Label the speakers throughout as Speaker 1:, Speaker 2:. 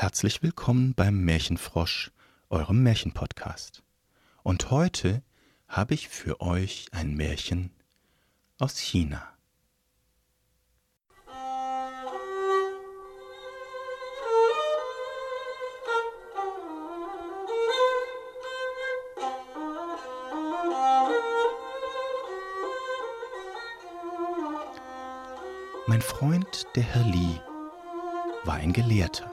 Speaker 1: Herzlich willkommen beim Märchenfrosch, eurem Märchenpodcast. Und heute habe ich für euch ein Märchen aus China. Mein Freund, der Herr Li, war ein Gelehrter,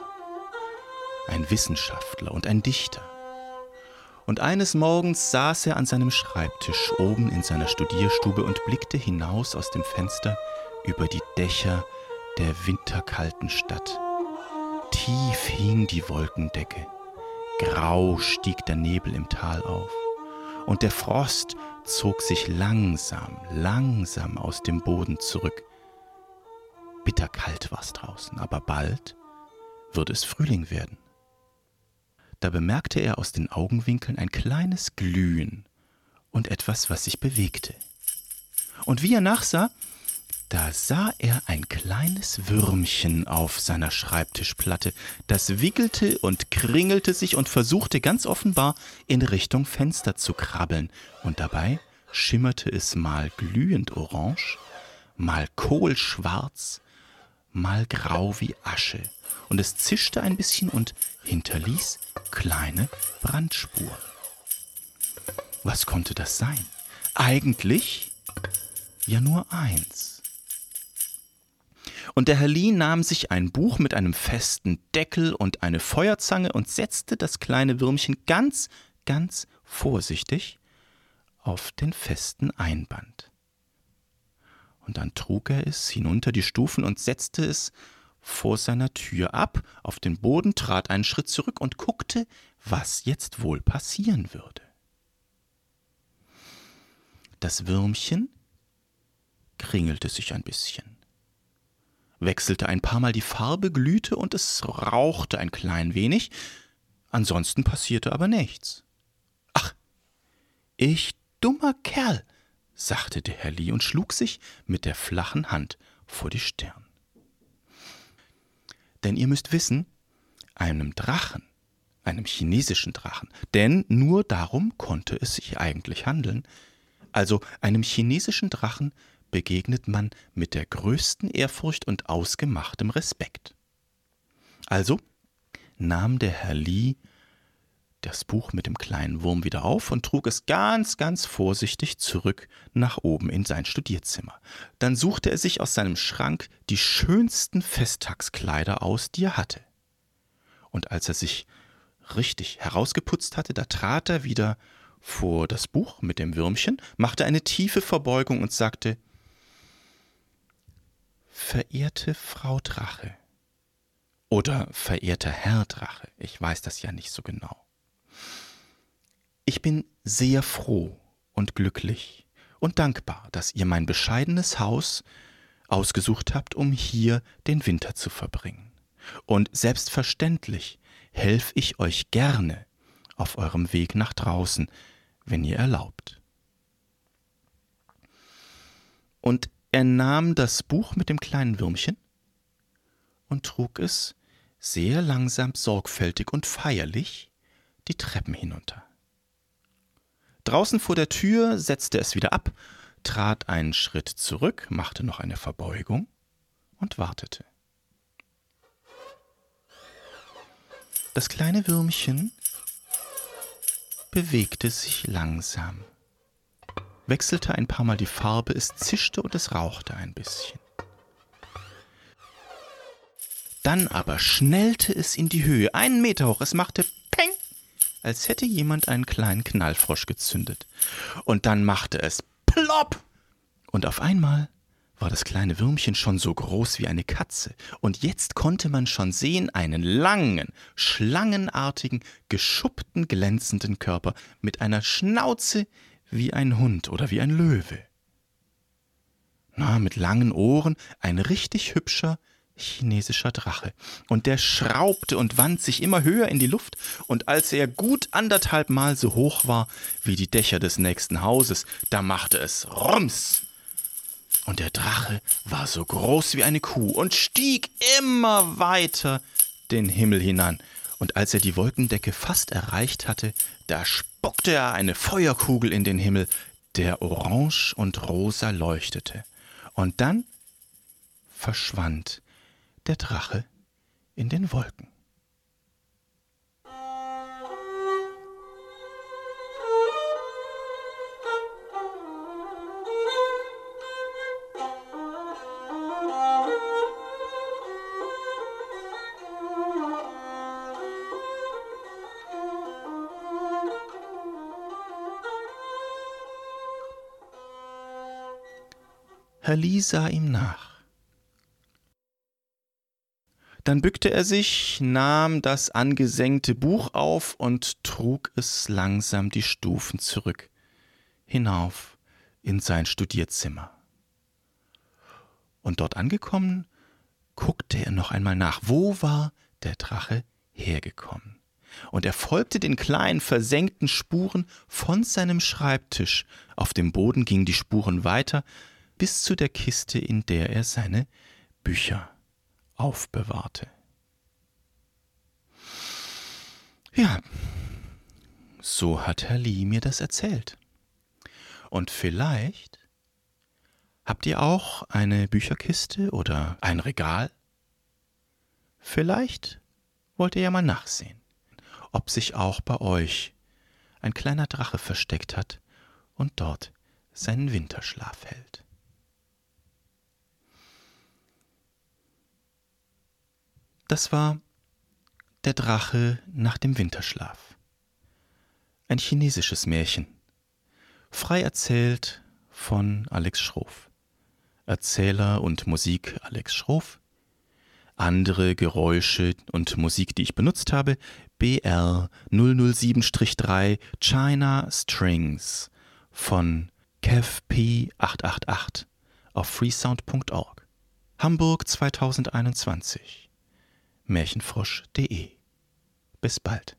Speaker 1: ein Wissenschaftler und ein Dichter. Und eines Morgens saß er an seinem Schreibtisch oben in seiner Studierstube und blickte hinaus aus dem Fenster über die Dächer der winterkalten Stadt. Tief hing die Wolkendecke, grau stieg der Nebel im Tal auf, und der Frost zog sich langsam, langsam aus dem Boden zurück. Bitterkalt war's draußen, aber bald würde es Frühling werden. Da bemerkte er aus den Augenwinkeln ein kleines Glühen und etwas, was sich bewegte. Und wie er nachsah, da sah er ein kleines Würmchen auf seiner Schreibtischplatte, das wickelte und kringelte sich und versuchte ganz offenbar in Richtung Fenster zu krabbeln, und dabei schimmerte es mal glühend orange, mal kohlschwarz, mal grau wie Asche, und es zischte ein bisschen und hinterließ kleine Brandspuren. Was konnte das sein? Eigentlich ja nur eins. Und der Herr Lee nahm sich ein Buch mit einem festen Deckel und eine Feuerzange und setzte das kleine Würmchen ganz, ganz vorsichtig auf den festen Einband. Und dann trug er es hinunter die Stufen und setzte es vor seiner Tür ab, auf den Boden, trat einen Schritt zurück und guckte, was jetzt wohl passieren würde. Das Würmchen kringelte sich ein bisschen, wechselte ein paar Mal die Farbe, glühte und es rauchte ein klein wenig, ansonsten passierte aber nichts. Ach, ich dummer Kerl, sagte der Herr Lee und schlug sich mit der flachen Hand vor die Stirn. Denn ihr müsst wissen, einem Drachen, einem chinesischen Drachen, denn nur darum konnte es sich eigentlich handeln, also einem chinesischen Drachen begegnet man mit der größten Ehrfurcht und ausgemachtem Respekt. Also nahm der Herr Li das Buch mit dem kleinen Wurm wieder auf und trug es ganz, ganz vorsichtig zurück nach oben in sein Studierzimmer. Dann suchte er sich aus seinem Schrank die schönsten Festtagskleider aus, die er hatte. Und als er sich richtig herausgeputzt hatte, da trat er wieder vor das Buch mit dem Würmchen, machte eine tiefe Verbeugung und sagte Verehrte Frau Drache oder verehrter Herr Drache, ich weiß das ja nicht so genau. Ich bin sehr froh und glücklich und dankbar, dass ihr mein bescheidenes Haus ausgesucht habt, um hier den Winter zu verbringen. Und selbstverständlich helfe ich euch gerne auf eurem Weg nach draußen, wenn ihr erlaubt. Und er nahm das Buch mit dem kleinen Würmchen und trug es sehr langsam, sorgfältig und feierlich die Treppen hinunter. Draußen vor der Tür setzte es wieder ab, trat einen Schritt zurück, machte noch eine Verbeugung und wartete. Das kleine Würmchen bewegte sich langsam, wechselte ein paar Mal die Farbe, es zischte und es rauchte ein bisschen. Dann aber schnellte es in die Höhe, einen Meter hoch, es machte als hätte jemand einen kleinen Knallfrosch gezündet. Und dann machte es plopp! Und auf einmal war das kleine Würmchen schon so groß wie eine Katze, und jetzt konnte man schon sehen einen langen, schlangenartigen, geschuppten, glänzenden Körper mit einer Schnauze wie ein Hund oder wie ein Löwe. Na, mit langen Ohren, ein richtig hübscher, chinesischer Drache. Und der schraubte und wand sich immer höher in die Luft, und als er gut anderthalb Mal so hoch war wie die Dächer des nächsten Hauses, da machte es Rums. Und der Drache war so groß wie eine Kuh und stieg immer weiter den Himmel hinan, und als er die Wolkendecke fast erreicht hatte, da spuckte er eine Feuerkugel in den Himmel, der orange und rosa leuchtete. Und dann verschwand der Drache in den Wolken. Herr Lee sah ihm nach. Dann bückte er sich, nahm das angesenkte Buch auf und trug es langsam die Stufen zurück, hinauf in sein Studierzimmer. Und dort angekommen, guckte er noch einmal nach, wo war der Drache hergekommen. Und er folgte den kleinen versenkten Spuren von seinem Schreibtisch. Auf dem Boden gingen die Spuren weiter, bis zu der Kiste, in der er seine Bücher aufbewahrte. Ja, so hat Herr Lee mir das erzählt. Und vielleicht habt ihr auch eine Bücherkiste oder ein Regal? Vielleicht wollt ihr ja mal nachsehen, ob sich auch bei euch ein kleiner Drache versteckt hat und dort seinen Winterschlaf hält. Das war Der Drache nach dem Winterschlaf. Ein chinesisches Märchen. Frei erzählt von Alex Schroff. Erzähler und Musik Alex Schroff. Andere Geräusche und Musik, die ich benutzt habe, BR 007-3 China Strings von Kev P888 auf freesound.org. Hamburg 2021 märchenfrosch.de. Bis bald.